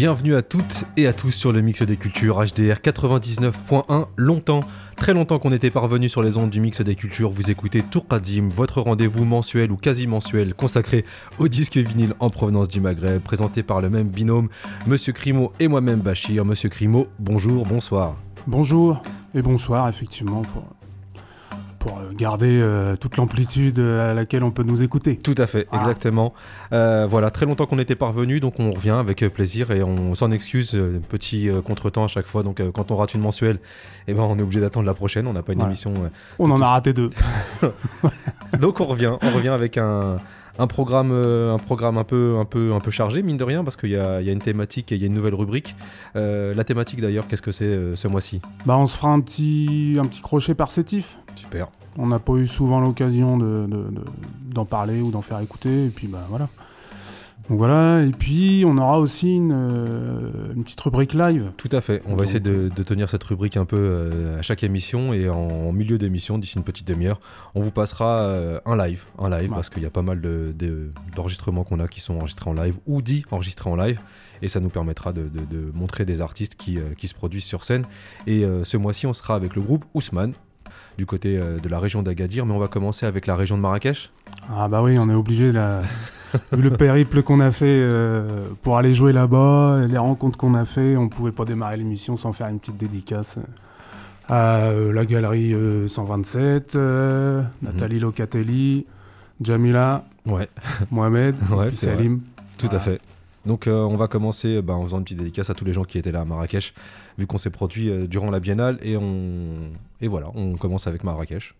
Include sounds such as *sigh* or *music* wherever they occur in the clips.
Bienvenue à toutes et à tous sur le mix des cultures HDR 99.1. Longtemps, très longtemps qu'on était parvenu sur les ondes du mix des cultures. Vous écoutez Tourkadim, votre rendez-vous mensuel ou quasi mensuel consacré au disque vinyle en provenance du Maghreb, présenté par le même binôme, Monsieur Crimo et moi-même Bachir. Monsieur Crimo, bonjour, bonsoir. Bonjour et bonsoir, effectivement, pour euh, garder euh, toute l'amplitude à laquelle on peut nous écouter. Tout à fait, exactement. Euh, voilà, très longtemps qu'on était parvenu, donc on revient avec plaisir et on s'en excuse, petit contretemps à chaque fois. Donc quand on rate une mensuelle, eh ben, on est obligé d'attendre la prochaine, on n'a pas une émission. on en a raté deux. *laughs* donc on revient, on revient avec un, un programme, euh, un programme un peu, un peu, un peu chargé mine de rien parce qu'il y, y a, une thématique et il y a une nouvelle rubrique. Euh, la thématique d'ailleurs, qu'est-ce que c'est euh, ce mois-ci? Bah, on se fera un petit, un petit crochet perceptif. Super. On n'a pas eu souvent l'occasion d'en de, de, parler ou d'en faire écouter et puis bah voilà. Donc voilà, et puis on aura aussi une, euh, petite rubrique live. Tout à fait, on va essayer de, tenir cette rubrique un peu euh, à chaque émission et en, milieu d'émission, d'ici une petite demi-heure, on vous passera euh, un live, un live parce qu'il y a pas mal d'enregistrements qu'on a qui sont enregistrés en live ou dits enregistrés en live et ça nous permettra de, montrer des artistes qui, qui, se produisent sur scène. Et ce mois-ci, on sera avec le groupe Ousmane du côté de la région d'Agadir, mais on va commencer avec la région de Marrakech. Ah bah oui, on est obligé là. *laughs* Vu le périple qu'on a fait euh, pour aller jouer là-bas, les rencontres qu'on a fait, on pouvait pas démarrer l'émission sans faire une petite dédicace à euh, la galerie 127, euh, Nathalie mhm. Locatelli, Jamila, ouais. Mohamed, *laughs* Salim. Tout à fait. Donc on va commencer bah, en faisant une petite dédicace à tous les gens qui étaient là à Marrakech, vu qu'on s'est produit durant la biennale, et, on... et voilà, on commence avec Marrakech.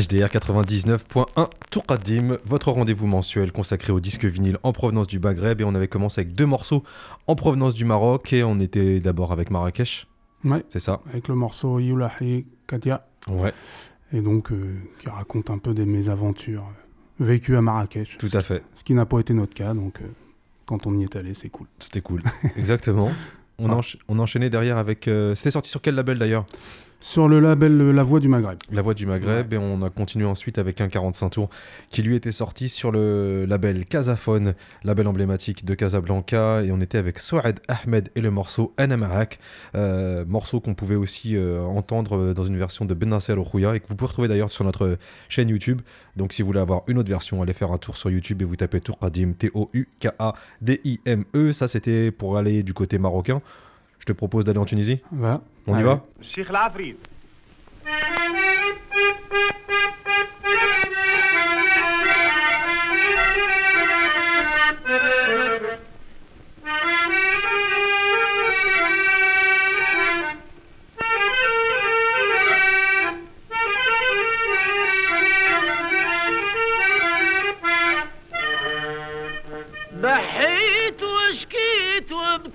HDR 99.1 Tourkadim, votre rendez-vous mensuel consacré au disque vinyle en provenance du Maghreb. Et on avait commencé avec deux morceaux en provenance du Maroc. Et on était d'abord avec Marrakech. Ouais. C'est ça. Avec le morceau Yulahi Katia. Ouais. Et donc, euh, qui raconte un peu des mésaventures vécues à Marrakech. Tout à fait. Ce qui n'a pas été notre cas. Donc, euh, quand on y est allé, c'est cool. C'était cool. Exactement. *laughs* On, Ah. encha- on enchaînait derrière avec. euh, C'était sorti sur quel label d'ailleurs? Sur le label La Voix du Maghreb. La Voix du Maghreb. Et on a continué ensuite avec un 45 tours qui lui était sorti sur le label Casaphone, label emblématique de Casablanca. Et on était avec Souad Ahmed et le morceau Anamarak, euh, morceau qu'on pouvait aussi euh, entendre euh, dans une version de Benasser Rouya et que vous pouvez retrouver d'ailleurs sur notre chaîne YouTube. Donc si vous voulez avoir une autre version, allez faire un tour sur YouTube et vous tapez Tourkadim, T-O-U-K-A-D-I-M-E. E. Ça c'était pour aller du côté marocain. Je te propose d'aller en Tunisie? Va. On y va?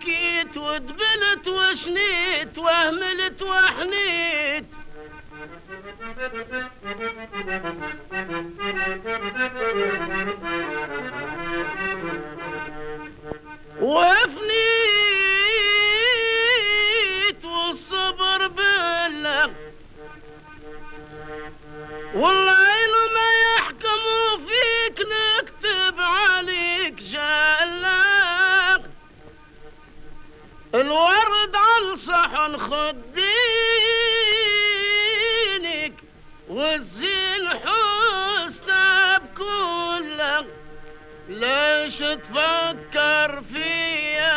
وبكيت ودبلت وشنيت وأهملت وحنيت. وفنيت والصبر بالله. والله ما يحكموا فيك نكتب عليك. الورد على صحن خدينك والزين حسنى بكله ليش تفكر فيا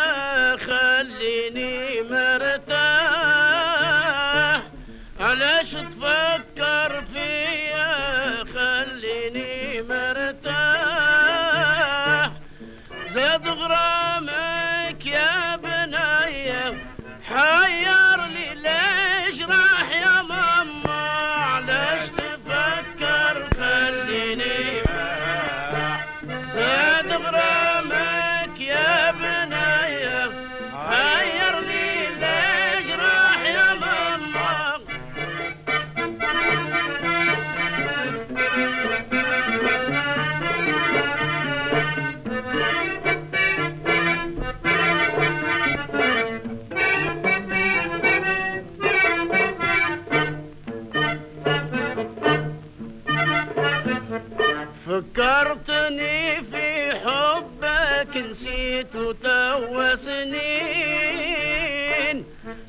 فكرتني في حبك نسيت وتوا سنين.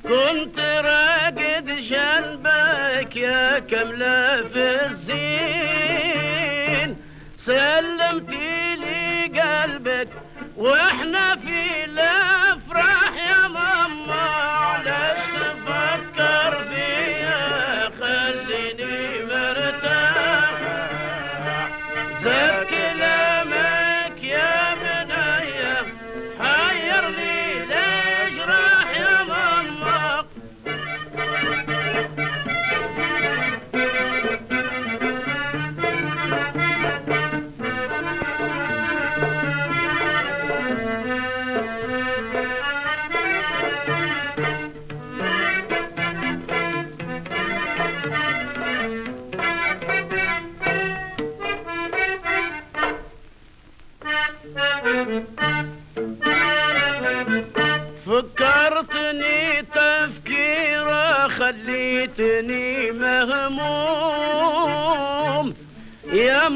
كنت راقد جنبك يا كملة في الزين. سلمتي لي قلبك وإحنا في الافراح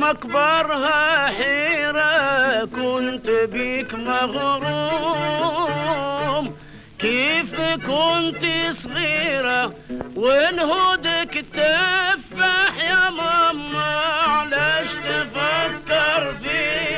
يا مكبرها حيرة كنت بيك مغروم. كيف كنت صغيرة ونهودك تفاح يا ماما علاش تفكر فيا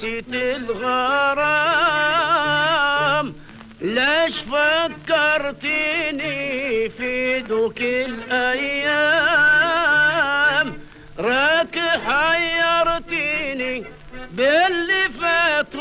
نسيت الغرام. ليش فكرتني في دوك الأيام؟ راك حيرتني باللي فات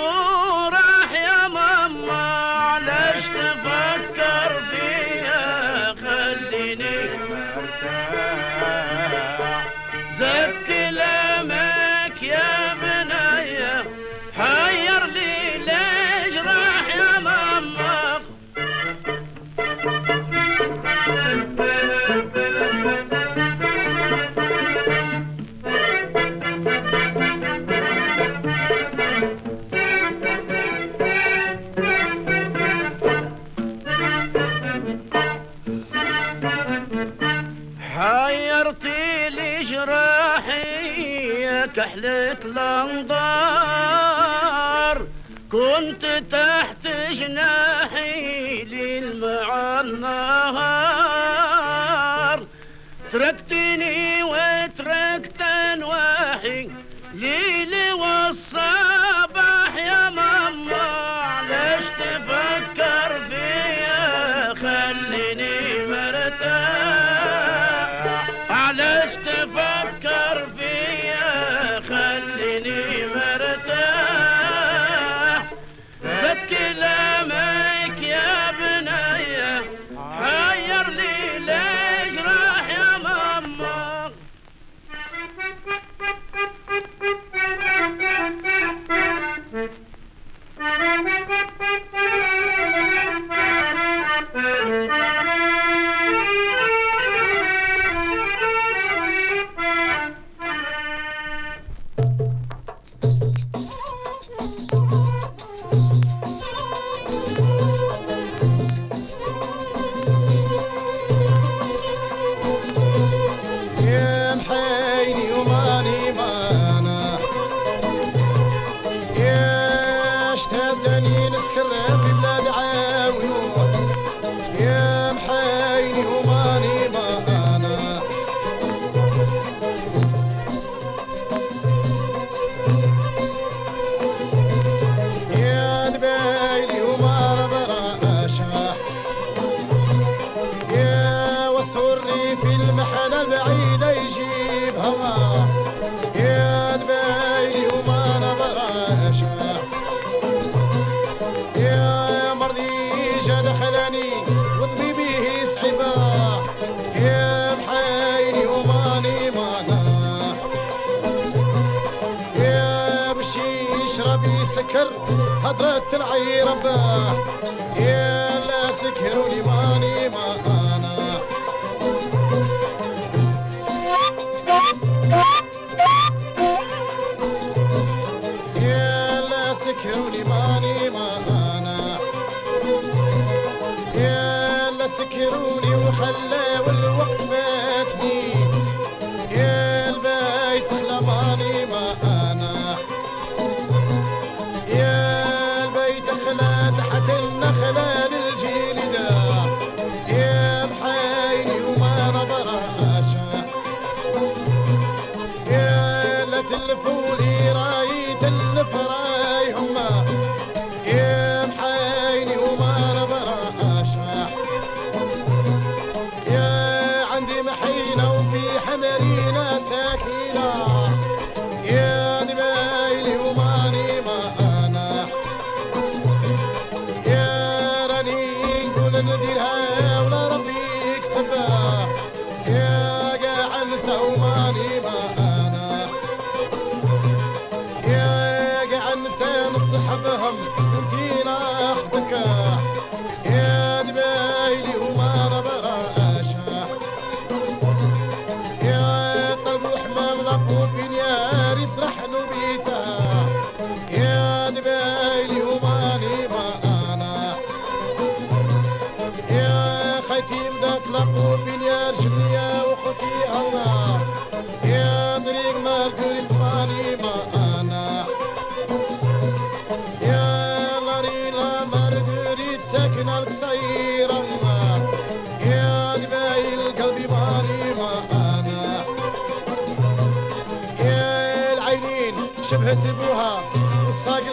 لك الأنظار كنت تحت جناحي ليل مع تركتي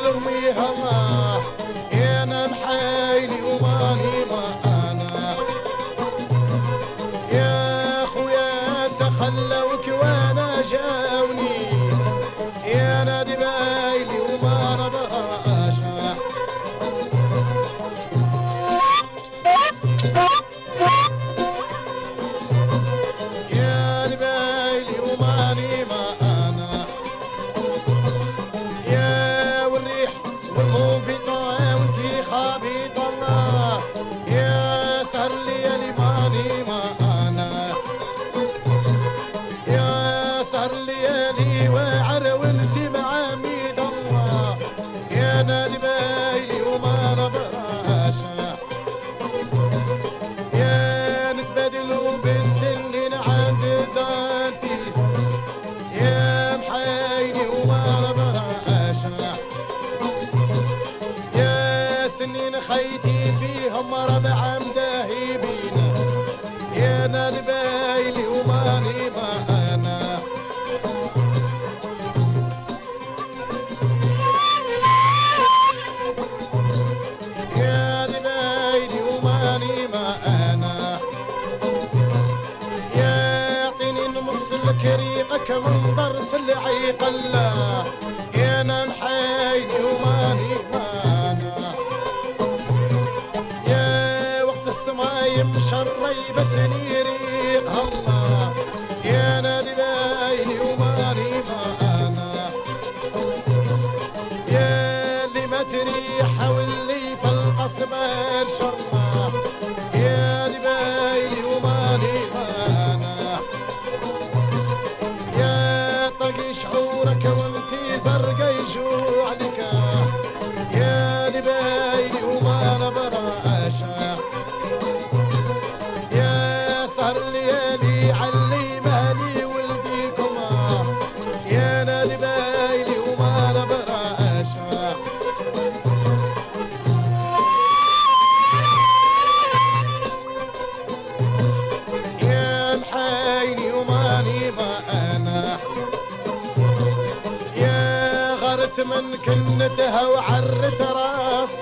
मालूम हमारा Charlie. العيق الله يا نمحيني وماني مانا يا وقت السماء مشريبتني ريق الله. يا نادي وماني مانا يا اللي ما تريح واللي في القصب الجوع لك يا لبايلي وما أنا براشا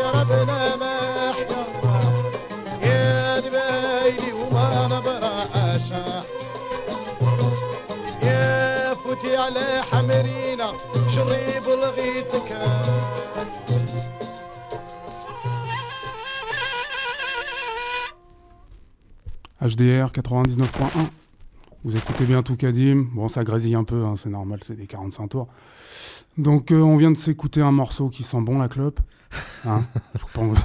شربنا ما احنا يا نبايلي وما نبرا اشا يا فوتي على حمرينا شريب لغيتك HDR 99.1. Vous écoutez bien tout Kadim. Bon, ça grésille un peu, hein, c'est normal, c'est des 45 tours. Donc, euh, on vient de s'écouter un morceau qui sent bon la clope. Hein *laughs* pense-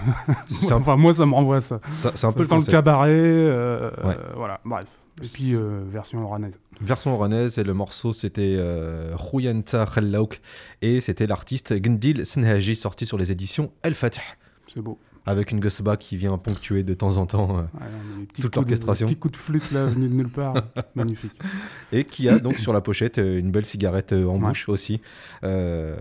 C'est *laughs* un- enfin, moi, ça me renvoie à ça. Ça- C'est un Ça peu le sent le concept. cabaret. euh, Ouais. euh, voilà, bref. Et puis, euh, version oranaise. Version oranaise et le morceau c'était euh, Khouyanta Khallaouk et c'était l'artiste Gndil Senhaji sorti sur les éditions El Fatih C'est beau. Avec une gosba qui vient ponctuer de temps en temps euh, Ouais, Toute l'orchestration. des Petits coups de flûte là, venus de nulle part. *laughs* Magnifique. et qui a donc sur la pochette euh, une belle cigarette euh, en Ouais. bouche aussi. Euh,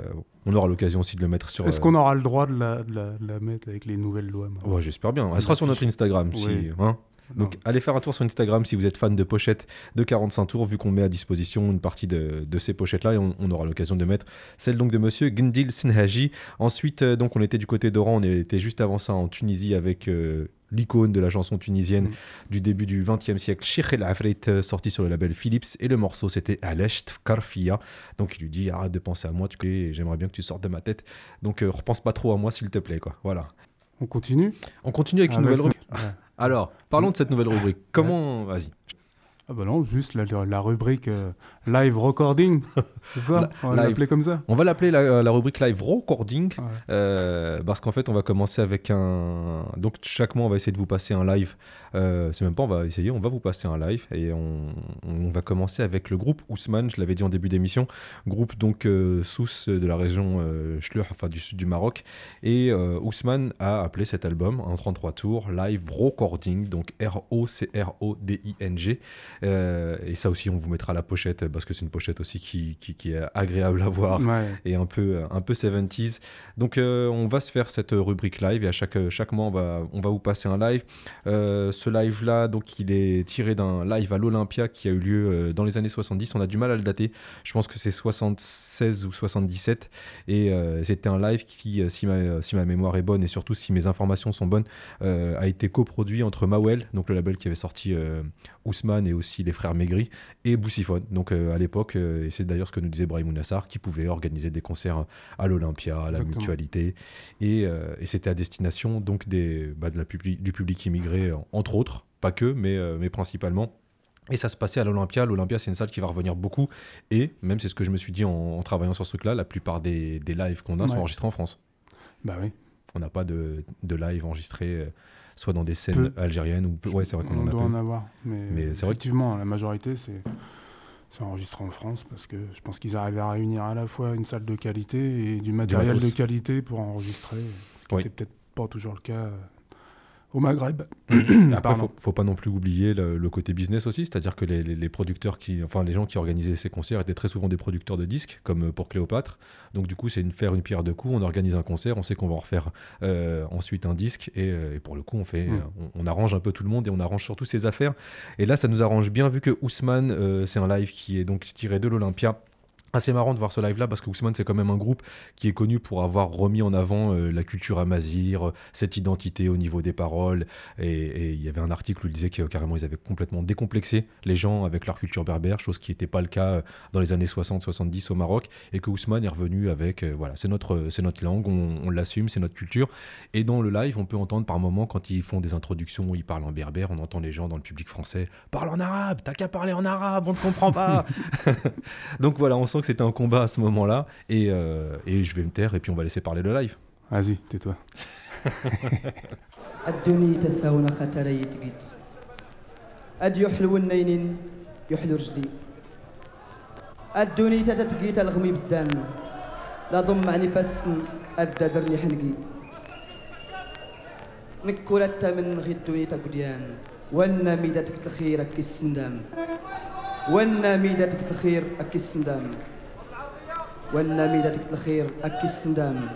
on aura l'occasion aussi de le mettre sur. Est-ce euh, qu'on aura le droit de la, de la- de la mettre avec les nouvelles lois Ouais, J'espère bien. Elle sera sur notre Instagram. Si, Oui. hein. Donc allez faire un tour sur Instagram si vous êtes fan de pochettes de 45 tours, vu qu'on met à disposition une partie de, de ces pochettes-là et on, on aura l'occasion de mettre celle donc de Monsieur Gndil Sinhaji. Ensuite, euh, donc on était du côté d'Oran, on était juste avant ça en Tunisie avec euh, l'icône de la chanson tunisienne Mm. du début du XXe siècle, Sheikh El Afrit, euh, sorti sur le label Philips et le morceau c'était Alesh Tfkarfia. Donc il lui dit arrête de penser à moi, tu j'aimerais bien que tu sortes de ma tête. Donc euh, repense pas trop à moi s'il te plaît quoi. Voilà. On continue On continue avec une Avec- nouvelle rubrique. Ouais. Alors, parlons de cette nouvelle rubrique. Comment. Vas-y. Ah bah non, juste la, la rubrique euh, live recording. *laughs* C'est ça On va live. l'appeler comme ça On va l'appeler la, la rubrique live recording. Ouais. euh, parce qu'en fait, on va commencer avec un. Donc, chaque mois, on va essayer de vous passer un live. Euh, c'est même pas, on va essayer, on va vous passer un live. Et on, on va commencer avec le groupe Ousmane, je l'avais dit en début d'émission. Groupe donc euh, Sousse de la région euh, Schlur, enfin du sud du Maroc. Et euh, Ousmane a appelé cet album en 33 tours live recording, donc R-O-C-R-O-D-I-N-G. Euh, et ça aussi, on vous mettra la pochette parce que c'est une pochette aussi qui, qui- qui est agréable à voir Ouais. et un peu, un peu 70s. Donc euh, on va se faire cette rubrique live et à chaque, chaque mois on va, on va vous passer un live. Euh, ce live là, donc il est tiré d'un live à l'Olympia qui a eu lieu euh, dans les années 70. On a du mal à le dater. Je pense que c'est 76 ou 77 et euh, c'était un live qui, euh, si ma, si ma mémoire est bonne et surtout si mes informations sont bonnes, euh, a été coproduit entre Mawel, donc le label qui avait sorti euh, Ousmane et aussi les frères Maigri et Boussiphone. Donc euh, à l'époque, euh, et c'est d'ailleurs ce que nous disait Brahim Nassar, qui pouvait organiser des concerts à l'Olympia, à la Exactement. Mutualité, et, euh, et c'était à destination donc des, bah, de la publi- du public immigré, entre autres, pas que, mais, mais principalement. Et ça se passait à l'Olympia. L'Olympia, c'est une salle qui va revenir beaucoup. Et même, c'est ce que je me suis dit en, en travaillant sur ce truc-là, la plupart des, des lives qu'on a sont enregistrés en France. Bah oui. On n'a pas de, de live enregistré, soit dans des scènes algériennes ou. Ouais, c'est vrai qu'on on en a doit en avoir. Mais, Mais c'est vrai que- effectivement, la majorité, c'est c'est enregistré en France parce que je pense qu'ils arrivaient à réunir à la fois une salle de qualité et du matériel de qualité pour enregistrer, ce qui Oui. n'était peut-être pas toujours le cas euh, au Maghreb. *clears throat* Après, Pardon. faut, faut pas non plus oublier le, le côté business aussi, c'est-à-dire que les, les- les producteurs qui, enfin les gens qui organisaient ces concerts étaient très souvent des producteurs de disques, comme euh, pour Cléopâtre. Donc du coup, c'est une faire une pierre deux coups. On organise un concert, on sait qu'on va en refaire euh, ensuite un disque, et, euh, et pour le coup, on fait, Mm. on, on arrange un peu tout le monde et on arrange surtout ses affaires. Et là, ça nous arrange bien vu que Ousmane, euh, c'est un live qui est donc tiré de l'Olympia. Assez marrant de voir ce live là parce que Ousmane c'est quand même un groupe qui est connu pour avoir remis en avant euh, la culture amazir, euh, cette identité au niveau des paroles et, il y avait un article où il disait que euh, carrément ils avaient complètement décomplexé les gens avec leur culture berbère, chose qui n'était pas le cas dans les années 60-70 au Maroc et que Ousmane est revenu avec voilà c'est notre c'est notre langue, on, on l'assume, c'est notre culture et dans le live on peut entendre par moments quand ils font des introductions ils parlent en berbère, on entend les gens dans le public français parle en arabe, t'as qu'à parler en arabe, on ne comprend pas. *laughs* Donc voilà, on sent que c'était un combat à ce moment-là et, euh, et je vais me taire et puis on va laisser parler le live. Vas-y, tais-toi. *laughs* الدنيا تساونا خطر يتقيت أد يحلو النينين يحلو رجلي الدنيا تتقيت الغمي بدان لا ضم عني فسن أبدا درني حنقي نكولة من غي الدنيا تقديان وانا ميدتك الخير أكي السندام وانا ميدتك الخير أكي السندام وأنا ميدتك الخير أكي السندام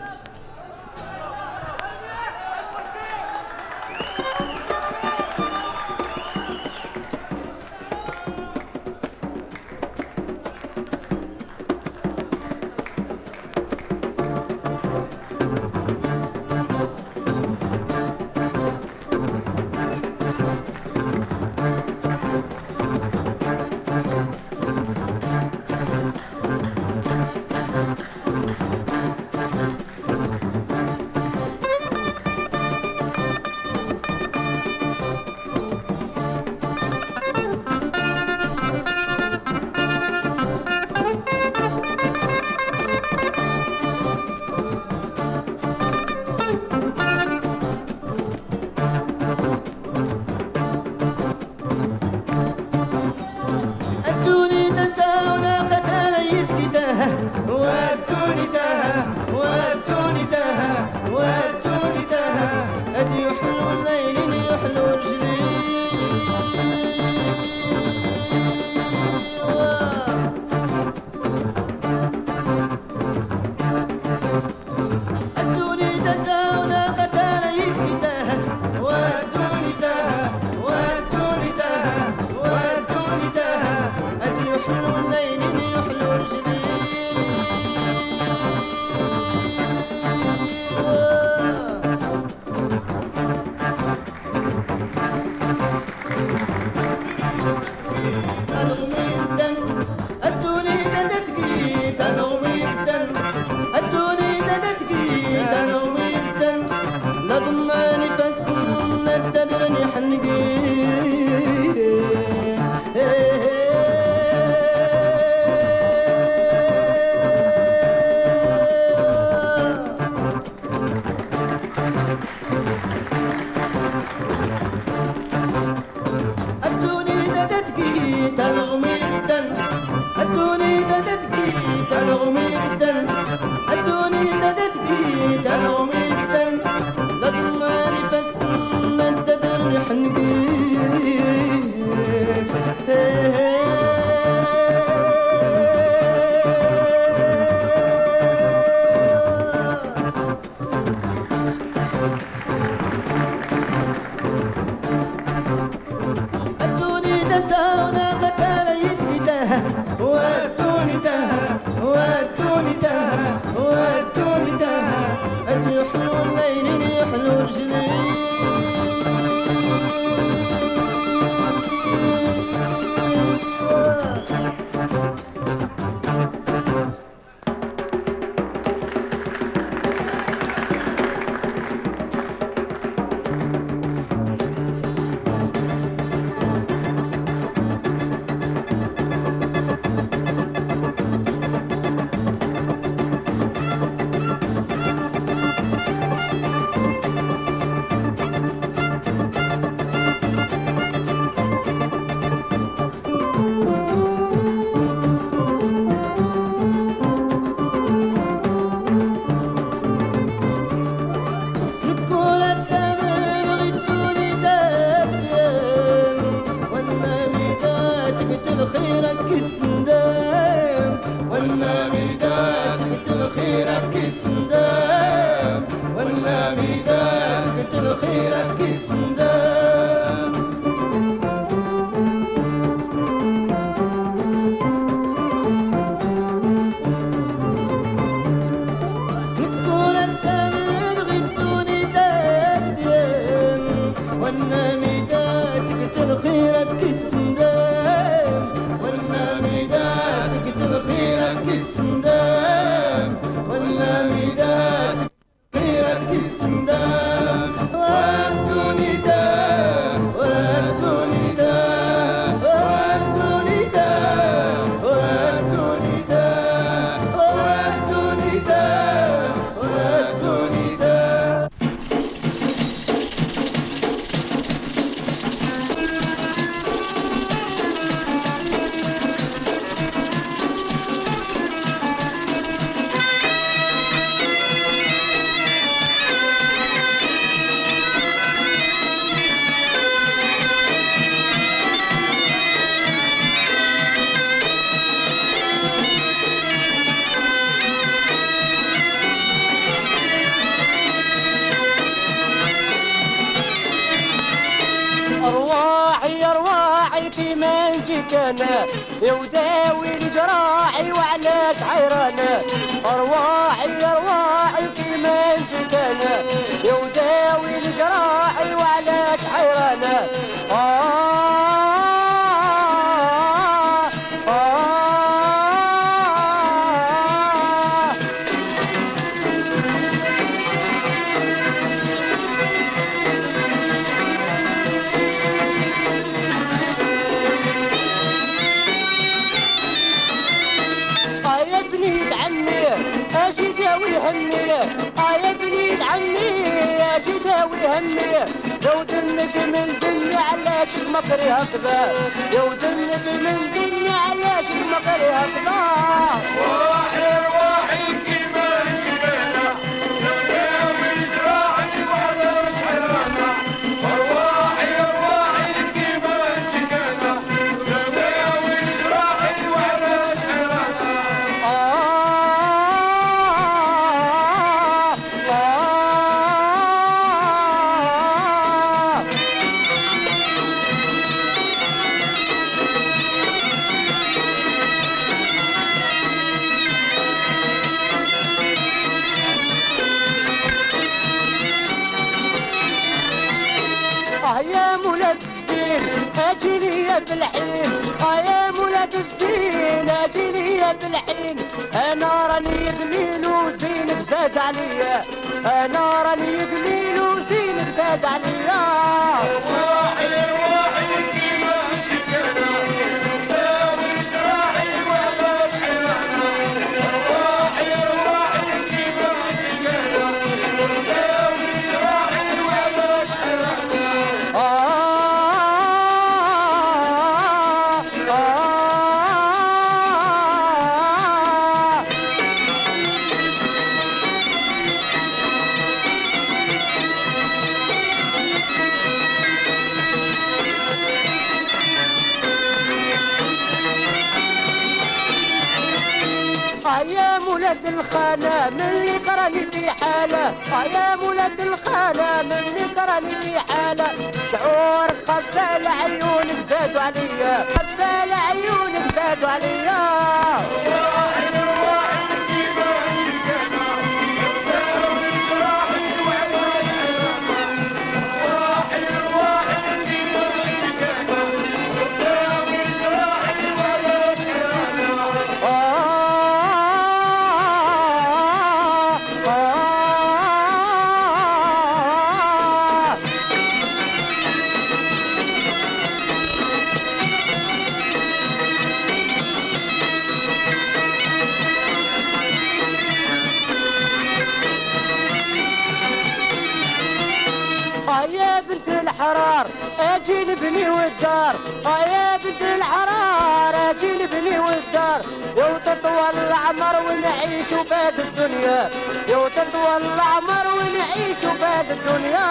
الدار يا طيب بنت الحرارة جينبني والدار. يو تطول العمر ونعيش بهذه الدنيا. يو تطول العمر ونعيش بهذه الدنيا.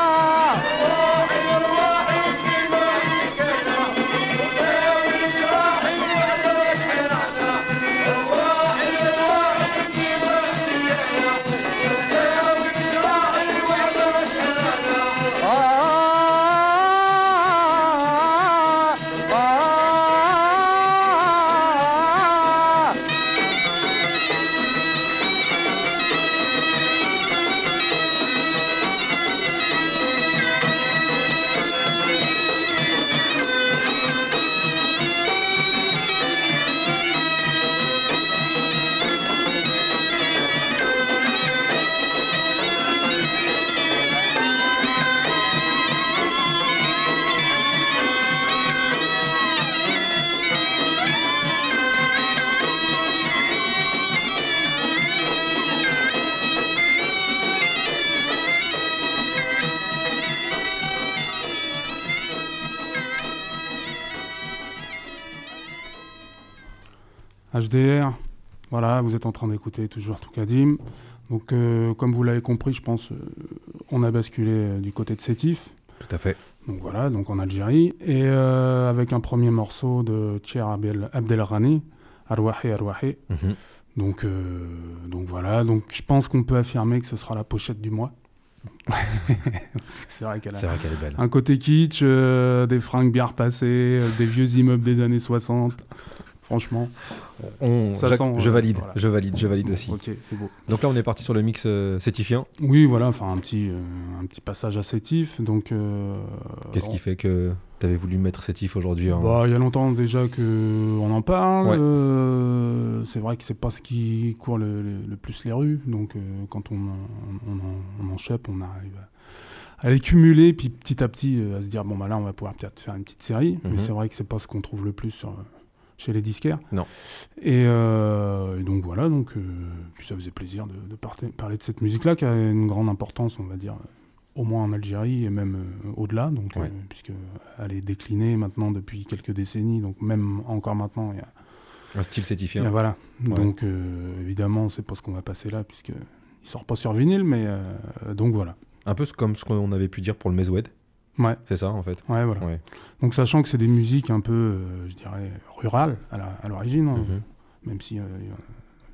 Êtes en train d'écouter toujours Toukadim. Donc, euh, comme vous l'avez compris, je pense, euh, on a basculé euh, du côté de Sétif. Tout à fait. Donc voilà, donc en Algérie. Et euh, avec un premier morceau de Tcher Abdel, Abdelrani, Arwahi Arwahi. Mhm. Donc, donc voilà, donc je pense qu'on peut affirmer que ce sera la pochette du mois. *laughs* Parce que c'est vrai qu'elle a vrai est belle. un côté kitsch, des fringues bien repassées, des vieux immeubles des années 60. Franchement, On- Ça je, sent, je euh, valide, voilà. je valide, je valide aussi. ok, c'est beau. Donc là, on est parti sur le mix euh, sétifien. Oui, voilà, enfin un petit, euh, un petit passage assétif. Donc, euh, Qu'est-ce qui fait que tu avais voulu mettre sétif aujourd'hui hein Bah, il y a longtemps déjà que on en parle. Ouais. euh, c'est vrai que c'est pas ce qui court le, le- le plus les rues. Donc, euh, quand on, en- on, en, chope, on arrive à, à les cumuler, puis petit à petit euh, à se dire bon bah là, on va pouvoir peut-être faire une petite série. Mhm. Mais c'est vrai que c'est pas ce qu'on trouve le plus sur- chez les disquaires. Non. Et, euh, et donc voilà, donc euh, puis ça faisait plaisir de, parler de cette musique-là qui a une grande importance, on va dire, au moins en Algérie et même euh, au-delà, donc Ouais. puisque elle est déclinée maintenant depuis quelques décennies, donc même encore maintenant, il y a, Un style sétifien. voilà. Ouais. Donc évidemment, c'est pas ce qu'on va passer là, puisque il sort pas sur vinyle, mais donc voilà. Un peu comme ce qu'on avait pu dire pour le Mezoued. Ouais, C'est ça, en fait. ouais, voilà. Ouais. Donc sachant que c'est des musiques un peu, euh, je dirais, rurales à l'origine, hein, Mhm. même si, euh,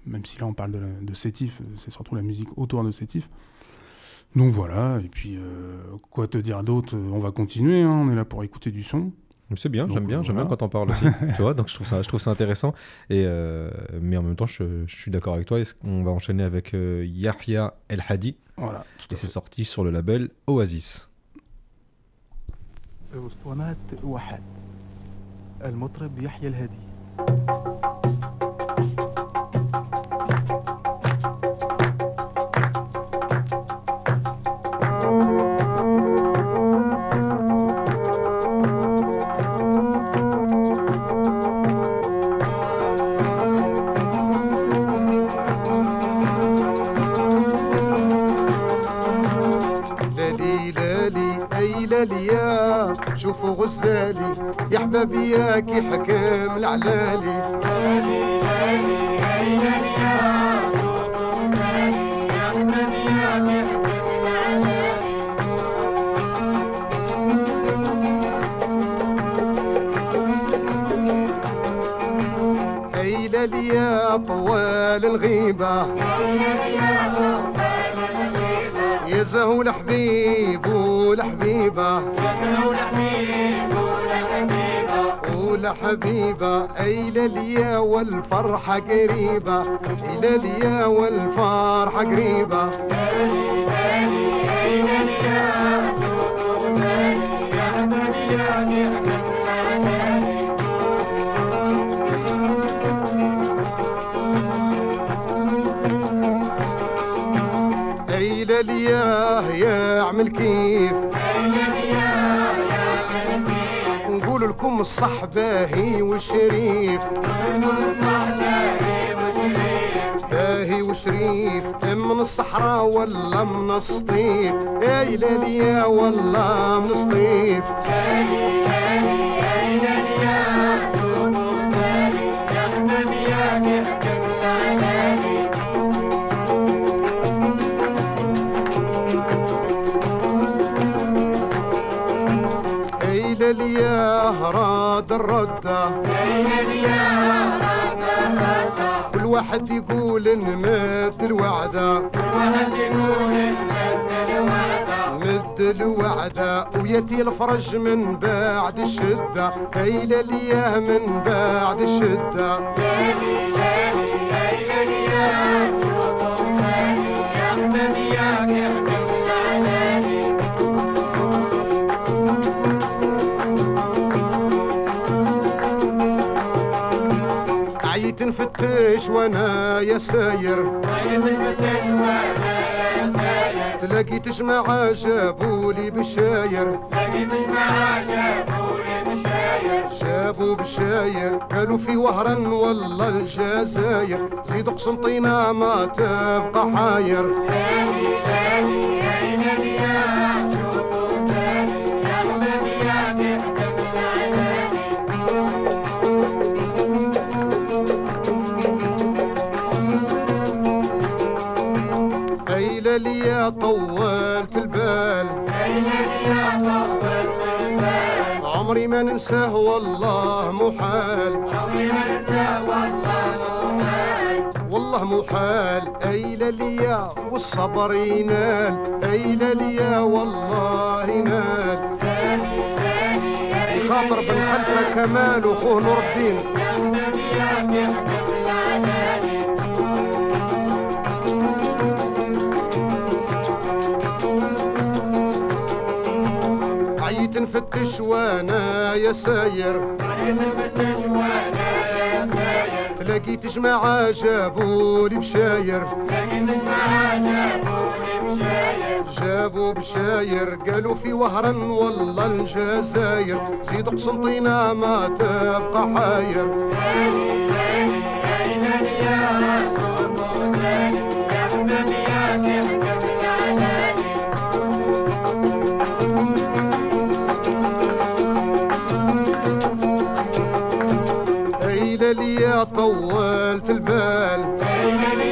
même si là on parle de, la- de Sétif, euh, c'est surtout la musique autour de Sétif. Donc voilà, et puis euh, quoi te dire d'autre? On va continuer, hein, on est là pour écouter du son. C'est bien, j'aime bien, j'aime bien quand on parle aussi. *laughs* tu vois, donc je trouve ça, je trouve ça intéressant. Et euh, mais en même temps, je, je suis d'accord avec toi. Qu'on va enchaîner avec euh, Yahya El Hadi? Voilà, tout et c'est sorti sur le label Oasis. أسطوانات واحد. المطرب يحيى الهادي. بابياك حكام العلالي. هيا طوال الغيبة. يا زهو الحبيب والحبيبة. يا زهو الحبيب حبيبة أي لليا والفرحة قريبة؟ إلى ليا والفرحة قريبة. والصحبة باهي وشريف. من الصحبة وشريف. باهي وشريف من الصحراء ولا من السطيف يا ليليا ولا من السطيف كل واحد يقول إن مد الوعدة مد الوعدة وياتي الفرج من بعد الشدة اي ليليا من بعد الشدة عيت نفتش وأنا يا ساير. تلاقي تجمع جابولي بالشاير. جابوا بالشاير. قالوا في وهران والله الجزاير زيدوا قسنطينة ما تبقى حاير. طولت البال. عمري ما ننساه والله محال. والله محال. أيلا ليا والصبر ينال. أيلا ليا والله ينال. خاطر بن خلفه كمال وخوه نور الدين عيت نفتش وأنا يا ساير. تلاقيت جماعة جابولي بشاير. جابوا بشاير قالوا في وهران والله الجزاير زيدوا قسنطينة ما تبقى حاير. يا طولت البال.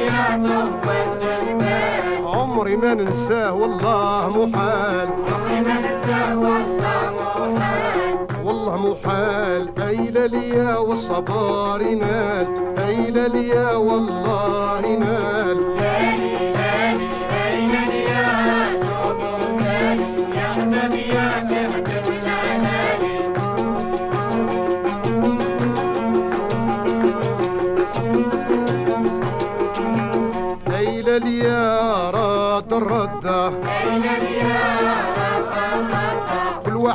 يا طولت البال عمري ما ننساه والله محال. عمري ما ننساه والله محال. والله محال أي ليا والصبار ينال أي ليا والله ينال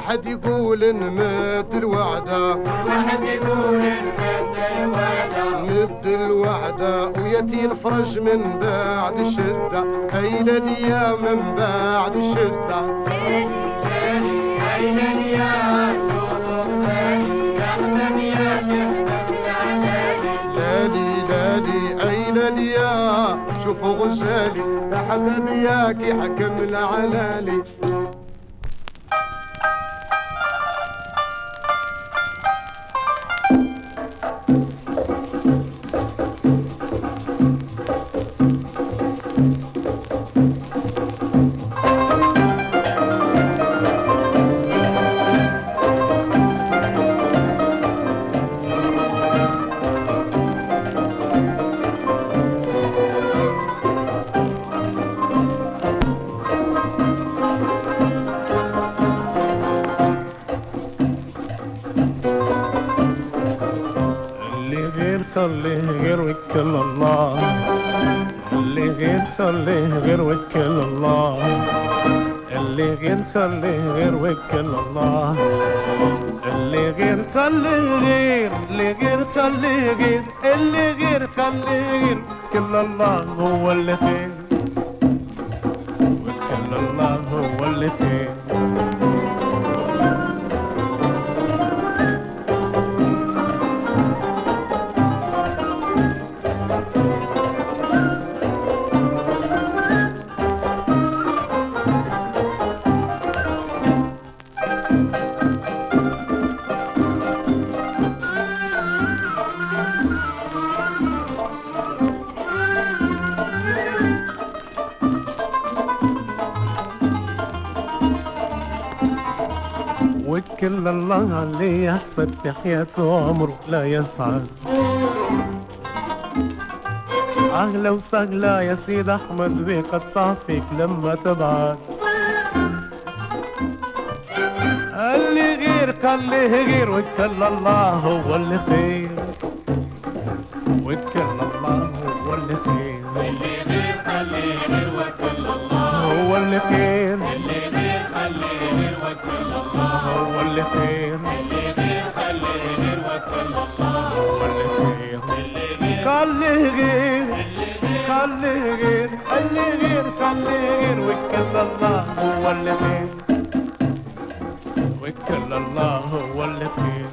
واحد يقول نمت الوعدة. واحد يقول نمت الوعدة. نمت الوعدة وياتي الفرج من بعد الشدة. هاي لليا من بعد الشدة. هاي يا شوفوا غزالي. يا حبيبي ياك يحكم العلالي. ಕಲೆ في حياته عمره لا يسعد. أهلا وسهلا يا سيد أحمد بيقطع فيك لما تبعد. اللي غير خليه غير وكل الله هو اللي خير. وكل الله هو اللي خير. اللي غير خليه غير وكل الله هو اللي خير. اللي غير خليه غير وكل الله هو اللي خير. اللي غير خليه غير خليه غير اللي غير خليه غير وكل الله هو اللي خير وكل الله هو اللي خير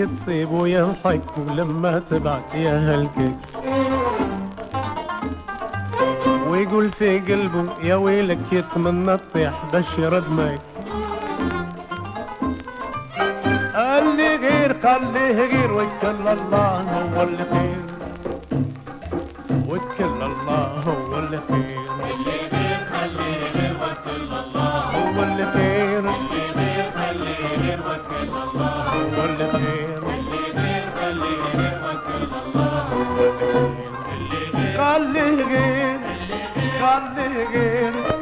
وجهك تصيب ويضحك ولما تبعت يا هالكيك ويقول في قلبه يا ويلك يتمنى تطيح بشر دمك قال لي غير قال لي غير وكل الله هو اللي خير وكل الله هو اللي خير اللي غير خليه غير وكل الله هو اللي خير اللي غير خليه غير وكل الله هو اللي خير varlığım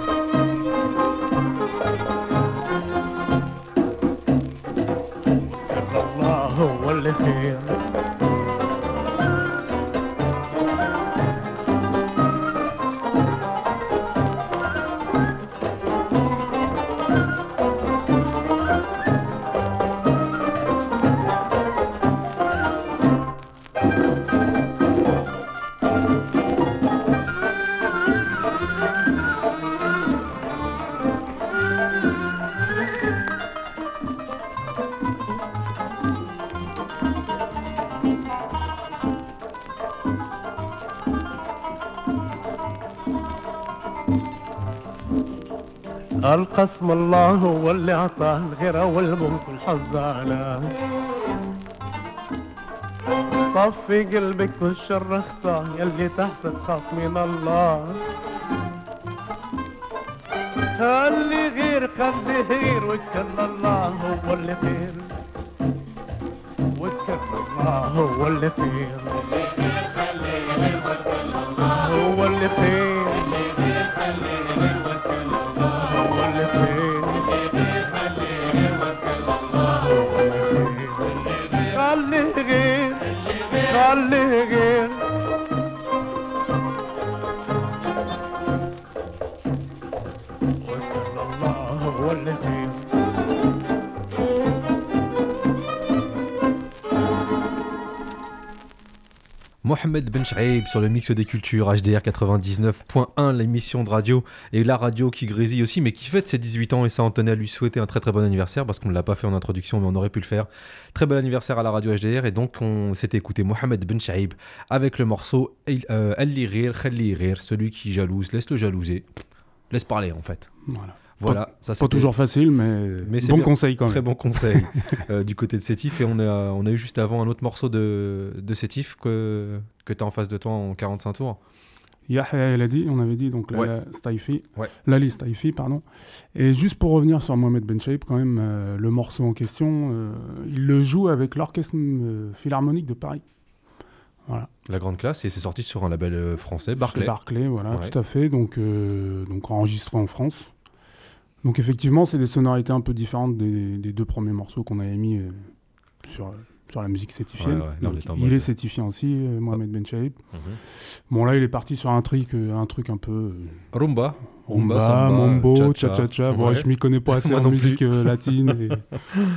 القسم الله هو اللي عطاه الغيرة والملك والحظ على صفي قلبك والشر اخطاه يلي تحسد خاف من الله. خلي غير خلي غير وكل الله هو اللي خير وكل الله هو اللي خير هو اللي خير Mohamed Ben Shaib sur le mix des cultures HDR 99.1, l'émission de radio et la radio qui grésille aussi, mais qui fête ses 18 ans et ça en tenait à lui souhaiter un très très bon anniversaire parce qu'on ne l'a pas fait en introduction, mais on aurait pu le faire. Très bel anniversaire à la radio HDR et donc on s'était écouté Mohamed Ben Shaib avec le morceau euh, Ali Rir, Khalli Rir, celui qui jalouse, laisse le jalouser, laisse parler en fait. Voilà. Voilà, ça Pas c'était- toujours facile, mais, Mais c'est bon bien. conseil quand même. Très bon conseil *laughs* euh, du côté de Sétif. Et on a, on a eu juste avant un autre morceau de, de Sétif que, que tu as en face de toi en 45 tours. Yahya El Hadi, on avait dit, donc Ouais. Lala Staifi. Ouais. Lali Staifi, pardon. Et juste pour revenir sur Mohamed Ben Shaib, quand même, euh, le morceau en question, euh, il le joue avec l'Orchestre Philharmonique de Paris. Voilà. La grande classe. Et c'est sorti sur un label français, Barclay. Barclay, voilà, Ouais. tout à fait. Donc, euh, donc enregistré en France. Donc effectivement, c'est des sonorités un peu différentes des, des deux premiers morceaux qu'on avait mis euh, sur, sur la musique sétifienne. Ouais, ouais, Donc, il est sétifié aussi, euh, Mohamed Ben Shaib. Mhm. Bon là, il est parti sur un truc, euh, un truc un peu Rumba. rumba, samba, mambo, cha-cha. cha-cha-cha. Bon, Ouais. je m'y connais pas *laughs* assez en musique latine *laughs* et-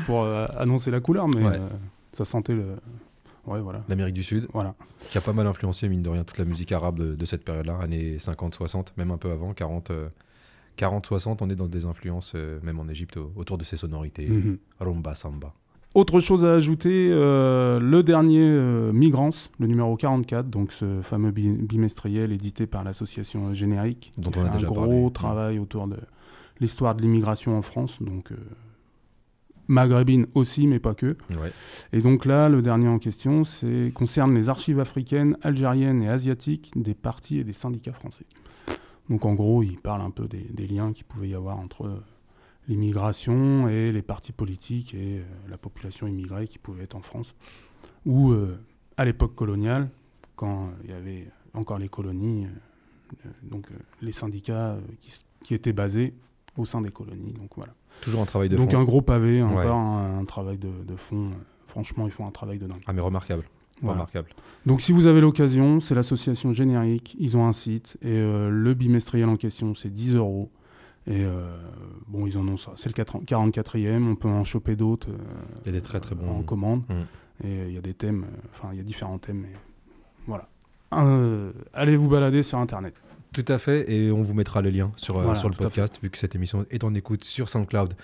pour annoncer la couleur, mais ça sentait le. Ouais, voilà. L'Amérique du Sud, Voilà. qui a pas mal influencé, mine de rien, toute la musique arabe de, de cette période-là, années 50-60, même un peu avant, 40. euh, 40-60, on est dans des influences, euh, même en Égypte, au- autour de ces sonorités. Mhm. Rumba, samba. Autre chose à ajouter, euh, le dernier euh, Migrance, le numéro 44, donc ce fameux bi- bimestriel édité par l'association euh, Générique, Dont qui on a fait un déjà gros parlé. travail autour de l'histoire de l'immigration en France, donc euh, maghrébine aussi, mais pas que. Ouais. Et donc là, le dernier en question, c'est concerne les archives africaines, algériennes et asiatiques des partis et des syndicats français. Donc en gros, il parle un peu des, des liens qu'il pouvait y avoir entre euh, l'immigration et les partis politiques et euh, la population immigrée qui pouvait être en France. Ou euh, à l'époque coloniale, quand il y avait encore les colonies, donc les syndicats qui, étaient basés au sein des colonies. Donc voilà. Toujours un travail de donc fond. un gros pavé, Ouais. encore un, un travail de, de fond. Franchement, ils font un travail de dingue. Ah, mais remarquable. Voilà. Remarquable. Donc si vous avez l'occasion, c'est l'association Générique, ils ont un site et euh, le bimestriel en question c'est 10 euros. Et euh, bon, ils en ont ça. C'est le 4 44e, on peut en choper d'autres euh, Il y a des très très bons. en commande. Mm. Et il y a des thèmes, enfin il y a différents thèmes. Mais voilà. Allez vous balader sur internet. Tout à fait, et on vous mettra le lien sur, Voilà, sur le podcast, vu que cette émission est en écoute sur SoundCloud.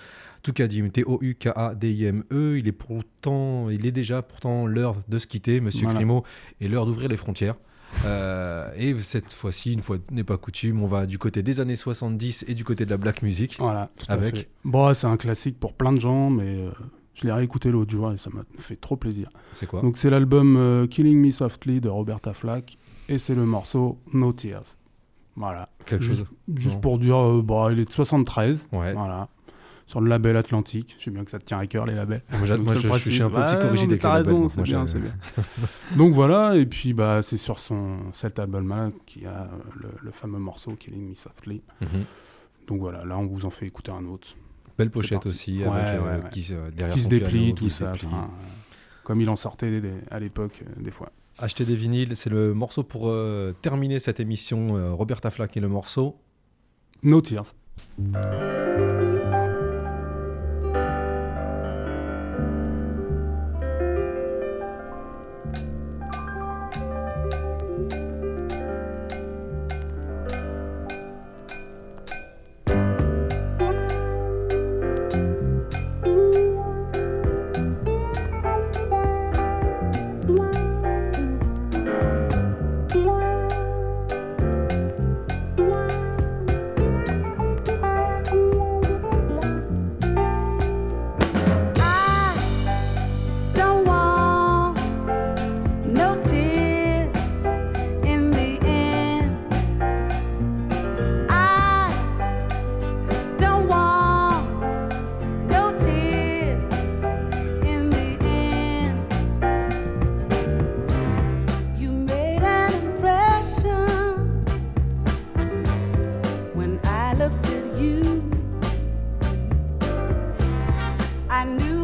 Toukadim, T-O-U-K-A-D-I-M-E. E. Il est pourtant, il est déjà pourtant l'heure de se quitter, Monsieur Voilà. Grimaud, et l'heure d'ouvrir les frontières. Euh, et cette fois-ci, une fois n'est pas coutume, on va du côté des années 70 et du côté de la black music. Voilà, tout à Avec fait. Bon, c'est un classique pour plein de gens, mais euh, je l'ai réécouté l'autre jour et ça m'a fait trop plaisir. C'est quoi? Donc c'est l'album euh, Killing Me Softly de Roberta Flack et c'est le morceau No Tears. Voilà. Quelque Juste- chose? Juste Non. pour dire, bah, il est de 73. Ouais. Voilà. Sur le label Atlantique. Je sais bien que ça te tient à cœur, les labels. Moi, Donc, moi, je suis un peu psychorigide avec raison, c'est bien, c'est *laughs* bien. Donc voilà, et puis bah, c'est sur son, cet album-là qu'il y a le, le fameux morceau Killing Me Softly. Mhm. Donc voilà, là on vous en fait écouter un autre. Belle pochette aussi, Ouais, avec, euh, ouais, qui, se- derrière qui se déplie, piano, tout qui ça. déplie. enfin, euh, comme il en sortait des- à l'époque, euh, des fois. Acheter des vinyles, c'est le morceau pour euh, terminer cette émission. euh, Roberta Flack et le morceau. No Tears. I knew